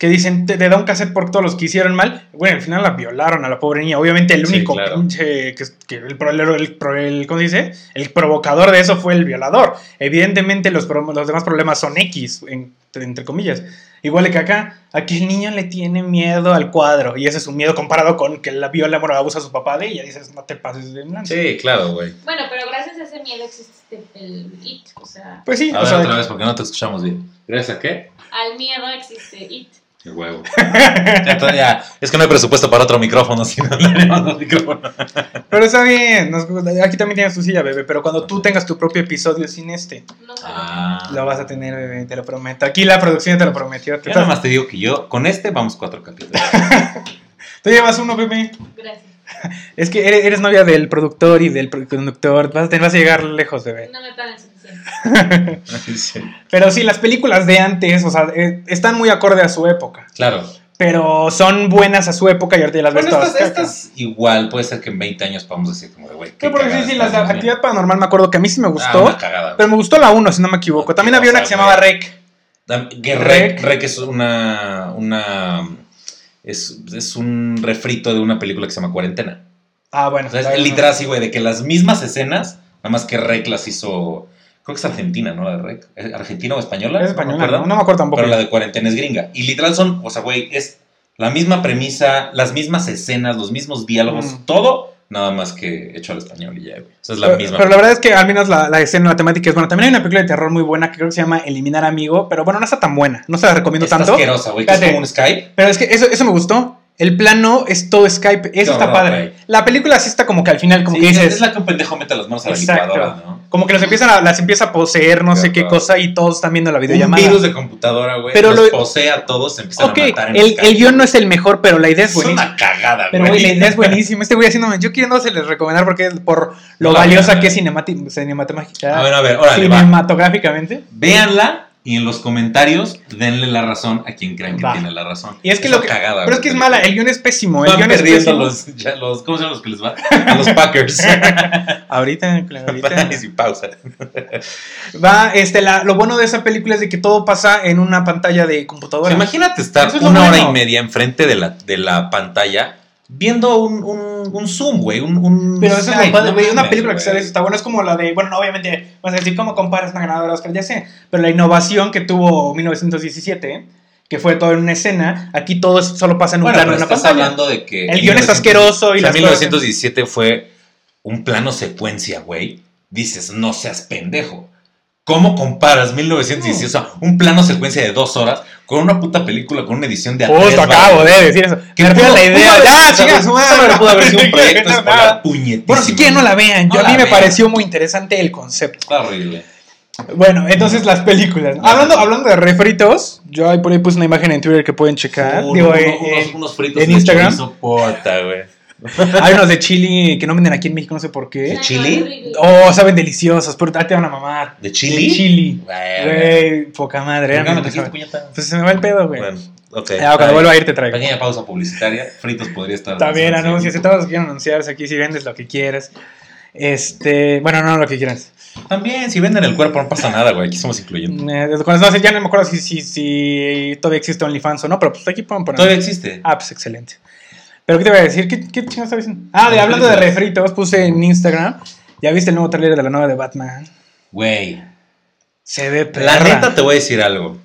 que dicen, te, te da un cassette por todos los que hicieron mal. Bueno, al final la violaron a la pobre niña. Obviamente el Sí, único claro. pinche, que, que el, el, el el- ¿cómo se dice? El provocador de eso fue el violador. Evidentemente los, los demás problemas son X, en- entre comillas. Igual que acá, aquí el niño le tiene miedo al cuadro. Y ese es un miedo comparado con que la viola, bueno, abusa a su papá de ella. Dices, no te pases de lanza. Sí, claro, güey. Bueno, pero gracias a ese miedo existe el IT. O sea, Pues sí, A o ver, sea, otra vez, porque no te escuchamos bien. ¿Gracias a qué? al miedo existe IT. Qué huevo. ya, to- ya. Es que no hay presupuesto para otro micrófono, si no le micrófonos. Pero está bien, nos- aquí también tienes tu silla, bebé, pero cuando tú tengas tu propio episodio sin este, No. Ah. lo vas a tener, bebé, te lo prometo. Aquí la producción te lo prometió. Te Yo nada más te digo que yo, con este vamos cuatro capítulos. Tú llevas uno, bebé. Gracias. Es que eres, eres novia del productor y del conductor, vas a, te vas a llegar lejos, bebé. No me pagan suficiente. Sí. Pero sí, las películas de antes, o sea, eh, están muy acorde a su época, Claro. pero son buenas a su época y ahorita ya las ves todas. estas, caca. estas igual, puede ser que en 20 años podamos decir como de, güey, qué Pero porque sí, sí, está las de esa actividad niña. paranormal me acuerdo que a mí sí me Ah, gustó, una cagada. pero me gustó la 1, si no me equivoco. También había una que se llamaba Rec. Rec, Rec es una, una es, es un refrito de una película que se llama Cuarentena. Ah, bueno. O sea, es literal así, güey, de que las mismas escenas, nada más que Rec las hizo, creo que es argentina, ¿no? La de Rec. ¿Es ¿Argentina o española? Es No me española. ¿no? No me acuerdo tampoco. Pero la de Cuarentena es gringa. Y literal son, o sea, güey, es la misma premisa, las mismas escenas, los mismos diálogos, Mm. todo, nada más que hecho al español y ya, güey. O sea, es la pero, misma. pero la verdad es que al menos la, la escena, la temática es buena. También hay una película de terror muy buena que creo que se llama Eliminar Amigo, pero bueno, no está tan buena. No se la recomiendo Está tanto. asquerosa, güey, que es como un Skype. Pero es que eso, eso me gustó. El plano es todo Skype. Eso está padre. La película sí está como que al final, como Sí, que es- dices. Es la que un pendejo mete las manos a la Exacto. licuadora, ¿no? Como que los empiezan a, las empieza a poseer, no sé qué cosa, y todos están viendo la Un videollamada. virus de computadora, güey. Pero los lo- posee a todos, se empiezan ok, a matar en el, Skype. el guion no es el mejor, pero la idea es Es buenísima. una cagada, Pero, güey. güey, la idea es buenísima. Este güey haciéndome. Yo quiero no se les recomendar porque por lo No valiosa que es cinematográfica- A ver, a ver, órale, va. cinematográficamente. Véanla y en los comentarios denle la razón a quien crean que Va. tiene la razón. Y es que lo que. cagada, pero es que es mala. El guion es pésimo. El guion es perdiendo pésimo. los, ya los. ¿Cómo se llaman los que les va? A los Packers. Ahorita, ahorita. y pausa. Va, este, la- lo bueno de esa película es de que todo pasa en una pantalla de O computadora. sea, imagínate estar es una hora y media enfrente de la, de la pantalla viendo un, un, un Zoom, güey. Un, un Pero eso es Skype, lo padre, no güey. Una película que sale está bueno. Es como la de. Bueno, no, obviamente, vas a decir, ¿cómo comparas una ganadora de Oscar? Ya sé. Pero la innovación que tuvo 1917, que fue todo en una escena, aquí todo es- solo pasa en un Bueno, plano en una pantalla. hablando de que. El guion es 1900 asqueroso y o sea, las 1917 fue un plano secuencia, güey. Dices, no seas pendejo. ¿Cómo comparas 1917, o sea, un plano secuencia de dos horas con una puta película con una edición de Justo acabo de decir eso. Que Me refiero a pudo- la idea. Ya, su madre. pudo haber sido un proyecto No, escolar nada. puñetísimo. Bueno, si quieren no la vean. Yo, No a mí me vean. pareció muy interesante el concepto. Está horrible. Bueno, entonces las películas. Hablando, hablando de refritos, Yo ahí por ahí puse una imagen en Twitter que pueden checar. Uno- Digo, uno- en- unos, en- unos fritos en Instagram. puta, güey. hay unos de chili que no venden aquí en México, no sé por qué. ¿De chili? Oh, saben deliciosos, pero ahí te van a mamar. ¿De chili? De chili. Güey, poca madre. ¿Por qué no puñeta? Pues se me va el pedo, güey. Bueno, ok. Ya, está cuando vuelva a ir te traigo. Pequeña pausa publicitaria. Fritos podría estar. También anuncias, si todos quieran anunciarse aquí, si vendes lo que quieres. Este, bueno, no lo que quieras. También, si venden el cuerpo no pasa nada, güey. Aquí somos incluyentes. Eh, cuando- no sé, ya no me acuerdo si, si, si todavía existe OnlyFans o no, pero pues aquí pueden poner. Todavía existe. Ah, pues excelente. Pero ¿qué te voy a decir? ¿Qué, qué chingados estaba diciendo? Ah, de, hablando de refritos, puse en Instagram. ¿Ya viste el nuevo trailer de la nueva de Batman? Güey. Se ve La perra. neta te voy a decir algo.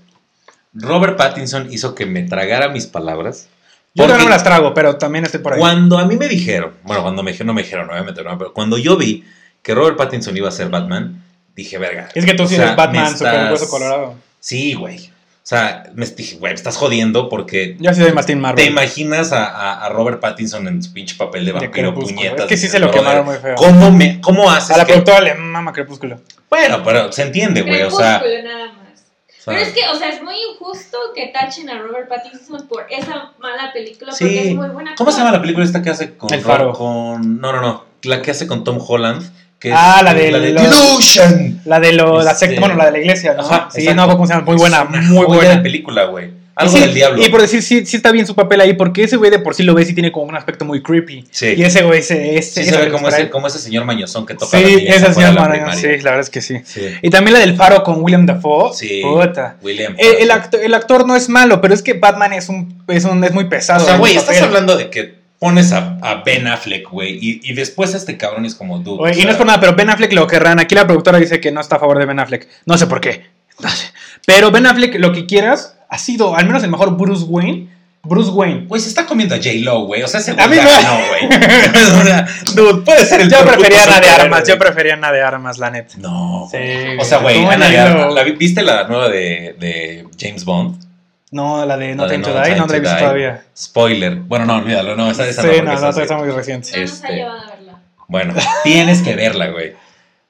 Robert Pattinson hizo que me tragara mis palabras. Yo no me las trago, pero también estoy por ahí. Cuando a mí me dijeron, bueno, cuando me dijeron, no me dijeron, obviamente no, pero cuando yo vi que Robert Pattinson iba a ser Batman, dije, verga. Es que tú sí eres Batman, me super estás- hueso colorado. Sí, güey. O sea, me dije, güey, me estás jodiendo porque Yo sí soy Team te Marvel. imaginas a, a- a Robert Pattinson en su pinche papel de De vampiro Crepúsculo. puñetas. Es que sí se lo quemaron muy feo. ¿Cómo, me, cómo haces A la que- productora le mama Crepúsculo. Bueno, pero se entiende, güey. O sea, Crepúsculo nada más. o sea, Pero es que, o sea, es muy injusto que tachen a Robert Pattinson por esa mala película Sí. porque es muy buena. ¿Cómo se llama la película esta que hace con El Faro. con no, no, no, la que hace con Tom Holland, que Ah, la de de los- Delusion. La de lo, la Este- secta, bueno, la de la iglesia, ¿no? Ajá, sí, exacto. no, ¿cómo se llama? Muy buena, muy buena. de película, güey. Algo sí, del diablo. Y por decir, sí, sí está bien su papel ahí, porque ese güey de por sí lo ves y tiene como un aspecto muy creepy. Sí. Y ese güey, ese, ese, Sí se ese ve como ese, como ese señor mañozón que toca Sí, de la Marañón, sí, la verdad es que sí. Sí. Y también la del faro con William Dafoe. Sí. Puta. William. El, el acto- el actor no es malo, pero es que Batman es un es, un, es muy pesado. O sea, güey, estás papel. hablando de que pones a, a Ben Affleck, güey, y, y después este cabrón es como dude. Oye, y no es por nada, pero Ben Affleck lo querrán. Aquí la productora dice que no está a favor de Ben Affleck. No sé por qué. No sé. Pero Ben Affleck, lo que quieras, ha sido al menos el mejor Bruce Wayne. Bruce Wayne. Güey, se está comiendo a J-Lo, güey. O sea, ese A güey mí ganó, güey. dude, puede ser el Yo prefería Ana de Armas. Yo prefería Ana de Armas, la neta. No. Sí. O sea, güey, ¿Cómo Ana de? Armas. ¿la vi- ¿Viste la nueva de, de James Bond? No, la de No La de Time to Die, Time no la he to visto todavía. Spoiler. Bueno, no, olvídalo, no, esa, esa sí, no, no, esa está muy reciente. Este- ha llevado a verla. Bueno, tienes que verla, güey.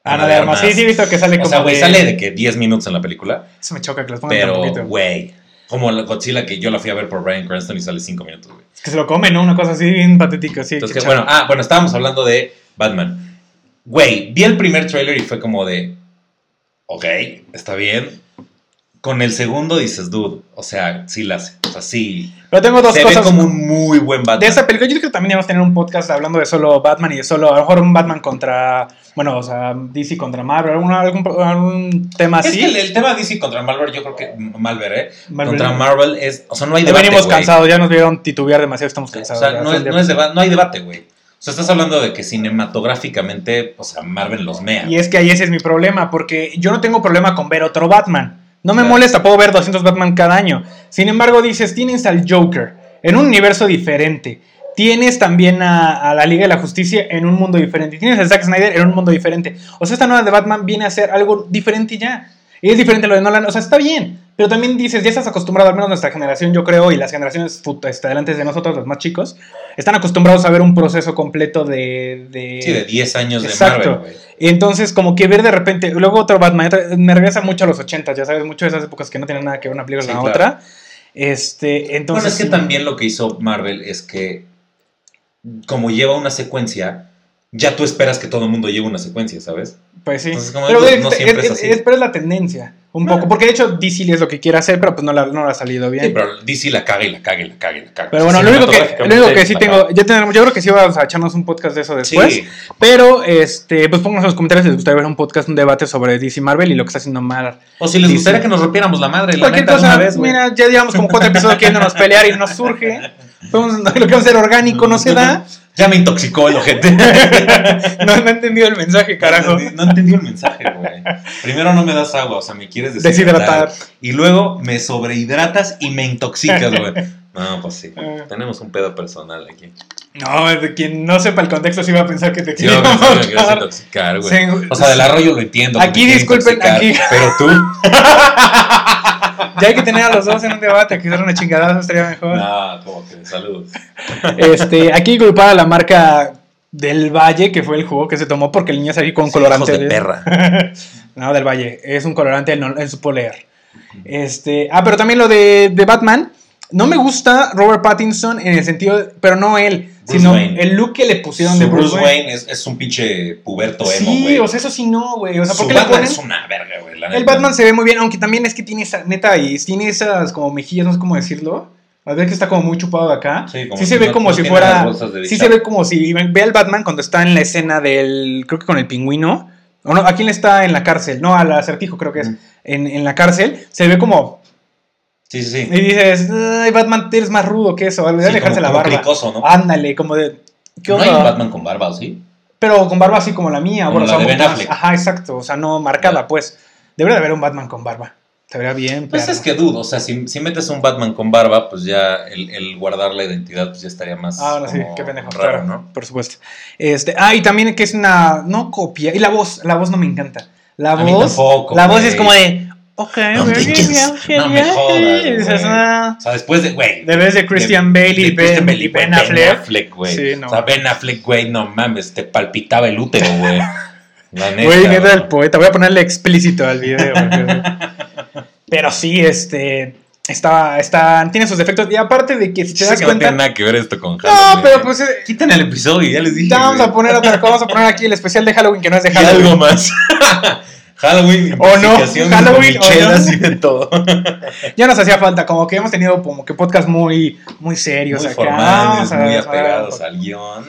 Ana de Armas. Sí, sí, he visto que sale O como. sea, güey, de- sale de que 10 minutos en la película, Eso me choca que los pongan pero, poquito. güey, como la Godzilla que yo la fui a ver por Brian Cranston y sale 5 minutos, güey. Es que se lo comen, ¿no? Una cosa así bien patética, sí. Entonces, que, bueno, ah, bueno, estábamos hablando de Batman. Güey, vi el primer trailer y fue como de, ok, está bien. Con el segundo dices, dude, o sea, sí la hace. O sea, sí. Pero tengo dos se cosas. ve como un muy buen Batman. De esa película, yo creo que también íbamos a tener un podcast hablando de solo Batman y de solo, a lo mejor un Batman contra, bueno, o sea, DC contra Marvel, algún, algún, algún tema Es así. que el, el tema DC contra Marvel, yo creo que Marvel, ¿eh? Marvel. Contra Marvel es, o sea, no hay Ya debate. venimos güey. cansados, ya nos vieron titubear demasiado, estamos O cansados. sea, ya, no, es, no, es deba- no hay debate, güey. O sea, estás hablando de que cinematográficamente, o sea, Marvel los mea. Y es que ahí ese es mi problema, porque yo no tengo problema con ver otro Batman. No me molesta, puedo ver 200 Batman cada año. Sin embargo, dices, tienes al Joker en un universo diferente. Tienes también a, a la Liga de la Justicia en un mundo diferente. Tienes a Zack Snyder en un mundo diferente. O sea, esta nueva de Batman viene a ser algo diferente ya. Y es diferente a lo de Nolan. O sea, está bien. Pero también dices, ya estás acostumbrado, al menos nuestra generación, yo creo, y las generaciones este, delante de nosotros, los más chicos, están acostumbrados a ver un proceso completo de... de Sí, de 10 años de. Marvel, güey. entonces, como que ver de repente, luego otro Batman, me regresa mucho a los 80, ya sabes, mucho de esas épocas que no tienen nada que ver una película Sí, con la claro. otra. Este, entonces. bueno, es que sí. también lo que hizo Marvel es que, como lleva una secuencia, ya tú esperas que todo el mundo lleve una secuencia, ¿sabes? Pues sí. Entonces, como pero, es, no siempre es es- así. es- pero es la tendencia, un Bueno. poco. Porque de hecho, DC es lo que quiere hacer, pero pues no, la, no le ha salido bien. Sí, pero DC la caga y la caga y la caga y la caga. Pero bueno, lo único, que, lo único que sí tengo, ya tenemos, yo creo que sí vamos a echarnos un podcast de eso la después. Sí, Pero, este, pues pónganos en los comentarios si les gustaría ver un podcast, un debate sobre DC Marvel y lo que está haciendo Marvel. o si les Sí, gustaría sí. que nos rompiéramos la madre, la Cualquier neta, de cosa, una vez, güey. mira, ya llevamos como cuatro episodios queriéndonos pelear y nos surge. Lo que vamos a hacer orgánico no se da. Ya me intoxicó el ojete. No, no he entendido el mensaje, carajo. No, no entendí el mensaje, güey. Primero no me das agua, o sea, me quieres deshidratar. Deshidratar. Y luego me sobrehidratas y me intoxicas, güey. No, pues sí. Ah. Tenemos un pedo personal aquí. No, de quien no sepa el contexto sí va a pensar que te quiero intoxicar, güey. Sí. O sea, del arroyo lo entiendo. Aquí disculpen, aquí- Pero tú. Ya hay que tener a los dos en un debate, quizás una chingadazo estaría mejor. No, como que saludos. Este, aquí culpar a la marca del Valle, que fue el jugo que se tomó porque el niño salió con Sí, colorante. hijos de perra. no, del Valle. Es un colorante, no, es supo leer. Este, ah, pero también lo de, de Batman. No me gusta Robert Pattinson en el sentido, pero no él, Bruce sino Wayne. el look que le pusieron Su de Bruce, Bruce Wayne. Wayne es, es un pinche puberto emo, Sí, güey. o sea, eso sí no, güey. O sea, Su ¿por qué le Batman ponen? es una verga, güey. El neta. Batman se ve muy bien, aunque también es que tiene esa, neta, y tiene esas como mejillas, no sé cómo decirlo. A ver que está como muy chupado de acá. Sí, Sí, como se si ve no- como no si fuera. de Sí se ve como si ve al Batman cuando está en la escena del. Creo que con el pingüino. O no, ¿a quién está en la cárcel? No, al acertijo creo que es. Mm. En, en la cárcel. Se ve como. Sí, sí, sí. Y dices, ay, Batman, eres más rudo que eso. Debería Sí, dejarse como- la barba. cricoso, ¿no? Ándale, como de. ¿Qué No hay onda? un Batman con barba, ¿o sí? Pero con barba así como la mía. Como bueno, la o sea, de Ben Affleck. Ajá, exacto. O sea, no marcada, pues. Debería de haber un Batman con barba. Se vería bien. Pues es que dudo, o sea, si, si metes un Batman con barba, pues ya el, el guardar la identidad pues ya estaría más Ah, bueno, sí, qué pendejo. raro, claro, ¿no? Por supuesto. Este, ah, y también que es una. No copia. Y la voz, la voz no me encanta. La A mí voz. tampoco, la voz es como de. Ok, No bien, no me bien". jodas, Y güey. O sea, después de, güey. Debes de Christian Bale y de Christian Ben, y Ben Affleck. güey. Sí, no. O sea, Ben Affleck, güey, no mames, te palpitaba el útero, güey. Güey, neta güey. del poeta. Voy a ponerle explícito al video. porque- Pero sí, este. Está, está, tiene sus defectos. Y aparte de que si te Yo sé das que no cuenta. tiene nada que ver esto con No, Halloween, pero güey. pues. eh, Quiten el episodio, ya les dije. Vamos güey. a poner otra cosa. Vamos a poner aquí el especial de Halloween que no es de Y Halloween. algo más. Halloween, O no, Halloween, de o no. y de todo. Ya nos hacía falta, como que hemos tenido como que podcast muy, muy serios Muy acá. formales, muy apegados al guion.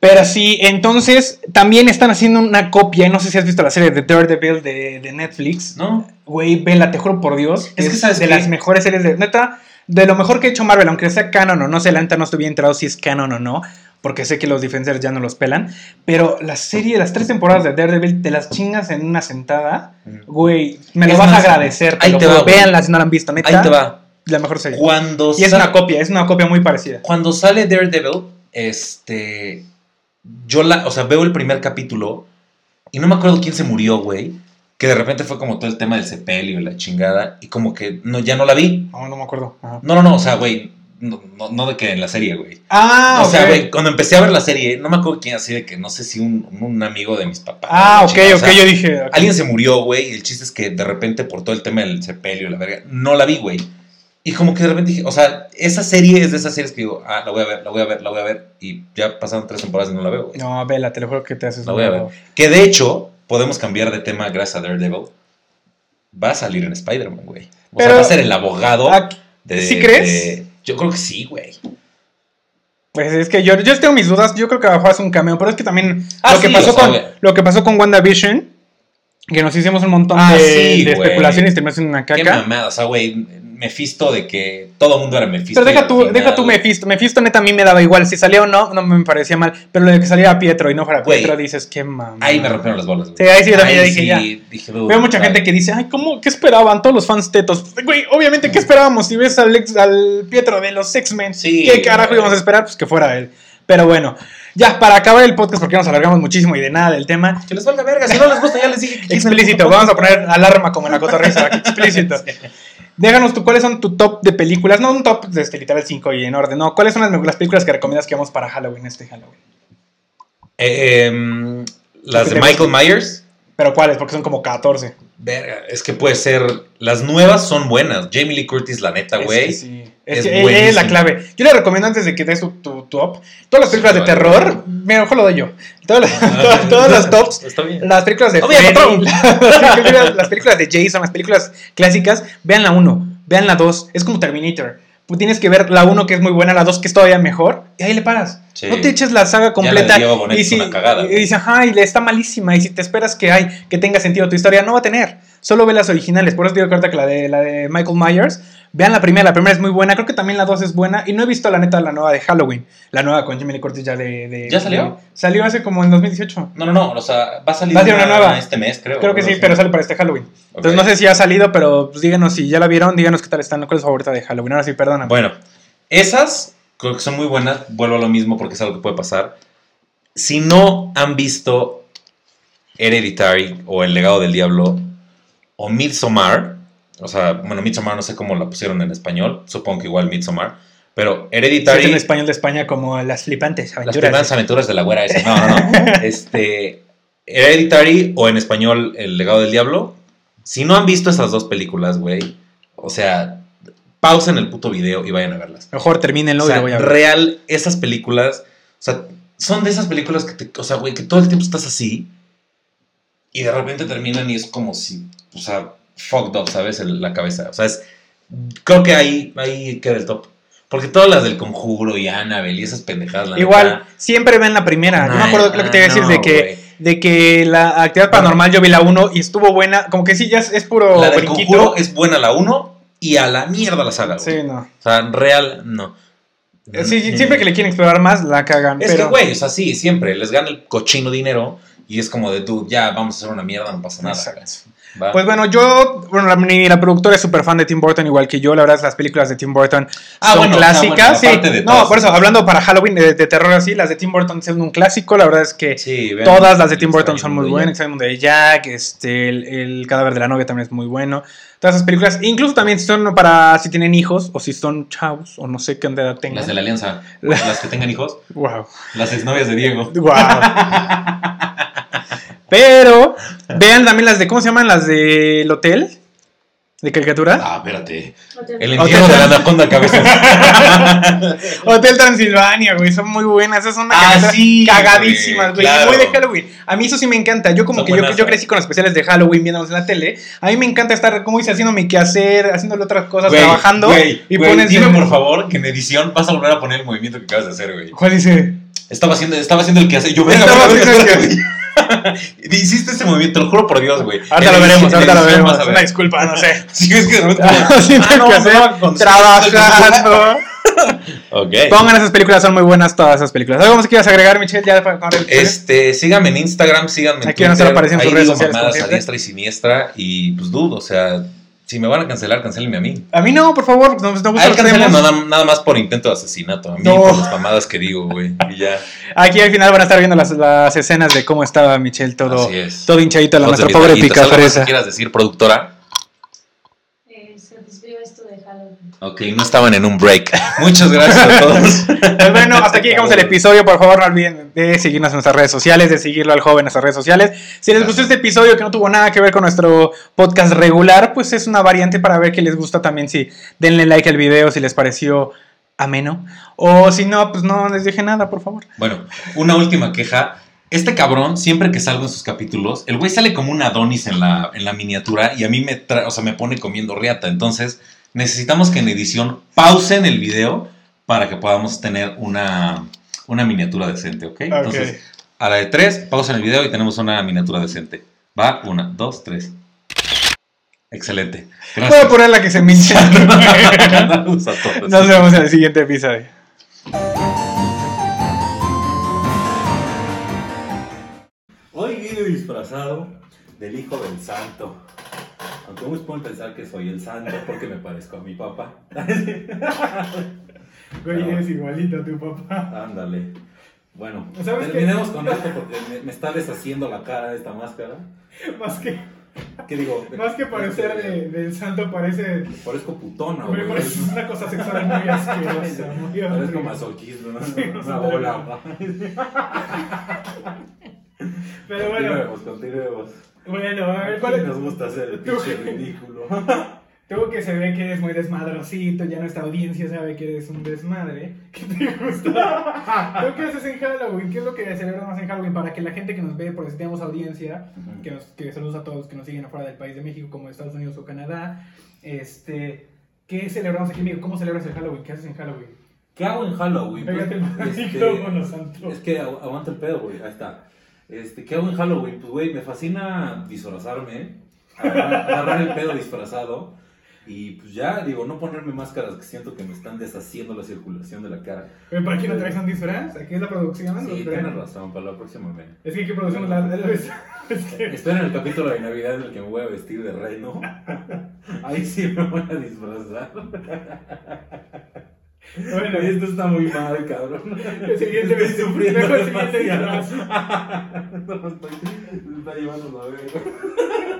Pero sí, entonces también están haciendo una copia, no sé si has visto la serie de Daredevil de, de Netflix. ¿No? Güey, vela, te juro por Dios. Es Es, que, ¿sabes de qué? las mejores series de. Neta, de lo mejor que ha hecho Marvel, aunque sea canon o no sé, la neta no estoy bien enterado si es canon o no. Porque sé que los defensores ya no los pelan. Pero la serie, las tres temporadas de Daredevil, te las chingas en una sentada. Güey, me lo Es vas más, a agradecer. ahí lo te va, güey. Véanla si no la han visto, neta. Ahí te va. La mejor serie. Cuando Y es una copia, es una copia muy parecida. Cuando sale Daredevil, este. Yo la. O sea, veo el primer capítulo. Y no me acuerdo quién se murió, güey. Que de repente fue como todo el tema del sepelio y la chingada. Y como que no, ya no la vi. No, no me acuerdo. Ajá. No, no, no. O sea, güey. No, no, no de que en la serie, güey. Ah, o sea, güey, cuando empecé a ver la serie, no me acuerdo quién así de que no sé si un, un amigo de mis papás. Ah, ok, o ok, sea, yo dije. Alguien se murió, güey, y el chiste es que de repente por todo el tema del sepelio, la verga, no la vi, güey. Y como que de repente dije, o sea, esa serie es de esas series que digo, ah, la voy a ver, la voy a ver, la voy a ver, y ya pasaron tres temporadas y no la veo, güey. No, vela, te lo juro que te haces La voy a ver. Que de hecho, podemos cambiar de tema gracias a Daredevil. Va a salir en Spider-Man, güey. O sea, va a ser el abogado Ah, de... ¿sí crees? de- yo creo que sí, güey. Pues es que yo, yo tengo mis dudas. Yo creo que abajo hace un cameo, pero es que también Ah, lo, que sí, pasó o sea, con, lo que pasó con WandaVision, que nos hicimos un montón Ah, de, sí, de especulaciones y terminó siendo una Qué caca. mamada, o sea, güey, Mephisto de que todo mundo era Mephisto. Pero deja tú, deja tú Mephisto. Mephisto neta a mí me daba igual. Si salía o no, no me parecía mal. Pero lo de que saliera Pietro y no fuera. Pietro, dices, qué mamá. Ahí me rompieron las bolas, güey. Sí, ahí sí también Ahí dije, sí ya. dije, Veo mucha gente que dice, ay, ¿cómo? ¿Qué esperaban todos los fans tetos? Güey, obviamente, ¿qué esperábamos? Si ves al, ex- al Pietro de los X-Men, Sí, ¿qué carajo íbamos a esperar? Pues que fuera él. Pero bueno, ya para acabar el podcast, porque nos alargamos muchísimo y de nada del tema, Que les valga verga, si no les gusta ya les dije que explícito, vamos a poner alarma como en la cotorriza, explícito. Déjanos tú, ¿cuáles son tu top de películas? No un top de este, literal 5 y en orden, no. ¿Cuáles son las, las películas que recomiendas que vamos para Halloween, este Halloween? Eh, em, las ¿Qué de Michael Myers. Pero ¿cuáles? Porque son como 14. Verga, es que puede ser. Las nuevas son buenas. Jamie Lee Curtis, la neta, Es güey. que sí. Es, es que ella es la clave. Yo le recomiendo antes de que des tu, tu top, todas las Sí, películas de vale. terror, mira, mejor lo doy yo. Todas las, todas, todas las tops, Está bien. las películas de Freddy, las, películas, las películas de Jason, las películas clásicas, vean la 1, vean la 2, es como Terminator. Pues tienes que ver la 1 que es muy buena, la 2 que es todavía mejor, y ahí le paras. Sí. No te eches la saga completa. Y si, una cagada, y güey. dices, ajá, y le está malísima. Y si te esperas que hay, que tenga sentido tu historia, no va a tener. Solo ve las originales. Por eso digo que ahorita que la de, la de Michael Myers, vean la primera. La primera es muy buena. Creo que también la 2 es buena. Y no he visto la neta la nueva de Halloween. La nueva con Jamie Lee Curtis ya de. de- ¿Ya salió? de- salió hace como en 2018. No, no, no. O sea, va a salir Va a salir una nueva. este mes, creo. Creo que sí, pero sale para este Halloween. Entonces no sé si ha salido, pero pues, díganos si ya la vieron. Díganos qué tal están. ¿Cuál es su favorita de Halloween? Ahora sí, perdóname. Bueno, esas creo que son muy buenas. Vuelvo a lo mismo porque es algo que puede pasar. Si no han visto Hereditary o El legado del diablo o Midsommar, o sea, bueno, Midsommar no sé cómo la pusieron en español, supongo que igual Midsommar, pero Hereditary, hace en español de España como las flipantes las aventuras. primeras aventuras de la güera esa, no, no, no, este, Hereditary o en español El legado del diablo, Si no han visto esas dos películas, güey, o sea, pausen el puto video y vayan a verlas. Mejor termínenlo O sea, y lo voy a ver. real, esas películas, o sea, son de esas películas que te, o sea, güey, que todo el tiempo estás así y de repente terminan y es como si, o sea, fucked up, ¿sabes? El- la cabeza. O sea, es, creo que ahí, ahí queda el top. Porque todas las del Conjuro y Annabelle y esas pendejadas, la Igual, neta, siempre ven la primera. Yo me acuerdo lo que te iba a decir no, de que, de que la actividad paranormal yo vi la 1 y estuvo buena. Como que sí, ya es, es puro La del brinquito. Conjuro es buena la 1 y a la mierda la saga, güey. Sí, no. O sea, real, no. Eh, Sí, sí, siempre que le quieren explorar más, la cagan. Es pero... que, güey, o sea, sí, siempre les gana el cochino dinero y es como de tú, ya vamos a hacer una mierda, no pasa nada. Exacto. ¿Va? Pues bueno, yo, bueno, la, mi- la productora es súper fan de Tim Burton, igual que yo. La verdad, las películas de Tim Burton Ah, son bueno, clásicas. bueno, sí. no, por eso, hablando para Halloween de, de terror así, las de Tim Burton son un clásico. La verdad es que Sí, vean, todas las de Tim Burton son muy buenas. Mundo de Jack, este, el, el cadáver de la novia también es muy bueno. Todas esas películas, incluso también son para si tienen hijos o si son chavos o no sé qué edad tengan. Las de la alianza, las que tengan hijos, Wow. las exnovias de Diego. Wow. Pero vean también las de, ¿cómo se llaman? Las del hotel de caricatura. Ah, espérate. Hotel. El infierno de la anaconda cabeza. Hotel Transilvania, güey, son muy buenas. Esas son Ah, sí, cagadísimas, güey. claro. Muy de Halloween. A mí eso sí me encanta. Yo como Son que yo, buenas, yo güey. crecí con los especiales de Halloween viéndolos en la tele. A mí me encanta estar, como dice, haciendo mi quehacer, haciéndole otras cosas, Güey, trabajando. güey, y güey, pones dime por favor que en edición vas a volver a poner el movimiento que acabas de hacer, güey. ¿Cuál dice? Estaba haciendo, estaba haciendo el que hace. Yo, verga, Estaba haciendo el. Hiciste ese movimiento, lo juro por Dios, güey. Ahorita lo veremos, ahorita lo veremos. Una disculpa, no sé. Sí, es que de repente. Sí, Ah, tengo no, que hacer. no, con- Trabajando. Pongan esas películas, son muy buenas todas esas películas. ¿Algo más que quieras agregar, Michelle? Ya para Este, síganme en Instagram, síganme en Aquí van a estar Twitter. apareciendo sus redes sociales, a diestra y siniestra. Y pues dudo, o sea, si me van a cancelar, cancelenme a mí. A mí no, por favor, nos, nos gusta A él cancelen nada, nada más por intento de asesinato. A mí No. por las mamadas que digo, güey. Y ya. Aquí al final van a estar viendo las, las escenas de cómo estaba Michelle todo, todo hinchadito, la nuestra pobre gallitos. ¿Algo más que picafresa. quieras decir, productora? Eh, se desvió esto de Halloween. Ok, no estaban en un break. Muchas gracias a todos. Pues bueno, hasta aquí llegamos el episodio. Por favor, no olviden de seguirnos en nuestras redes sociales, de seguirlo al joven en nuestras redes sociales. Si les gustó este episodio que no tuvo nada que ver con nuestro podcast regular, pues es una variante para ver qué les gusta también. Si denle like al video, si les pareció ameno. O si no, pues no les dije nada, por favor. Bueno, una última queja. Este cabrón, siempre que salgo en sus capítulos, el güey sale como un Adonis en la, en la miniatura y a mí me, tra- o sea, me pone comiendo riata. Entonces, necesitamos que en edición pausen el video para que podamos tener una, una miniatura decente, ¿ok? Entonces, a la de tres, pausen el video y tenemos una miniatura decente. Va, una, dos, tres. Excelente. Voy a Gracias. poner la que se me hinche. Saludos a todos. Nos vemos en el siguiente episodio. Hoy vine disfrazado del hijo del santo. Aunque muchos pueden pensar que soy el santo porque me parezco a mi papá. Güey, eres igualito a tu papá. Ándale. Bueno, terminemos con esto porque me, me está deshaciendo la cara de esta máscara. Más que, ¿Qué digo? más que parecer de- del santo, parece. Parezco putona, güey. parece una cosa sexual muy asquerosa. Muy Parezco masoquismo, ¿no? Sí, Una sí, bola. Pero bueno, Continuemos, continuemos. Bueno, a ver, ¿A ¿cuál es? nos gusta hacer el pinche ridículo? Tú que se ve que eres muy desmadrosito, ya nuestra audiencia sabe que eres un desmadre. ¿Qué te gusta? ¿Tú qué haces en Halloween? ¿Qué es lo que celebramos en Halloween? Para que la gente que nos ve, porque si tenemos audiencia, que, nos, que saludos a todos que nos siguen afuera del país de México, como Estados Unidos o Canadá, este, ¿qué celebramos aquí en México? ¿Cómo celebras el Halloween? ¿Qué haces en Halloween? ¿Qué hago en Halloween? Pues, Pégate el este, micrófono, santo. Es que agu- aguanta el pedo, güey. Ahí está. Este, ¿Qué hago en Halloween? Pues, güey, me fascina disfrazarme. Agarrar, agarrar el pedo disfrazado. Y pues ya, digo, no ponerme máscaras que siento que me están deshaciendo la circulación de la cara. ¿Para qué no traes un disfraz? ¿Aquí es la producción? Sí, ¿Lo tienes razón, para la próxima vez. Es que aquí producimos la... la- Es que... Esperen el capítulo de Navidad en el que me voy a vestir de reino. Ahí sí me voy a disfrazar. Bueno, Esto está muy mal, cabrón. El siguiente Estoy vestido- sufriendo el siguiente disfraz. No, estoy- está llevando la verga.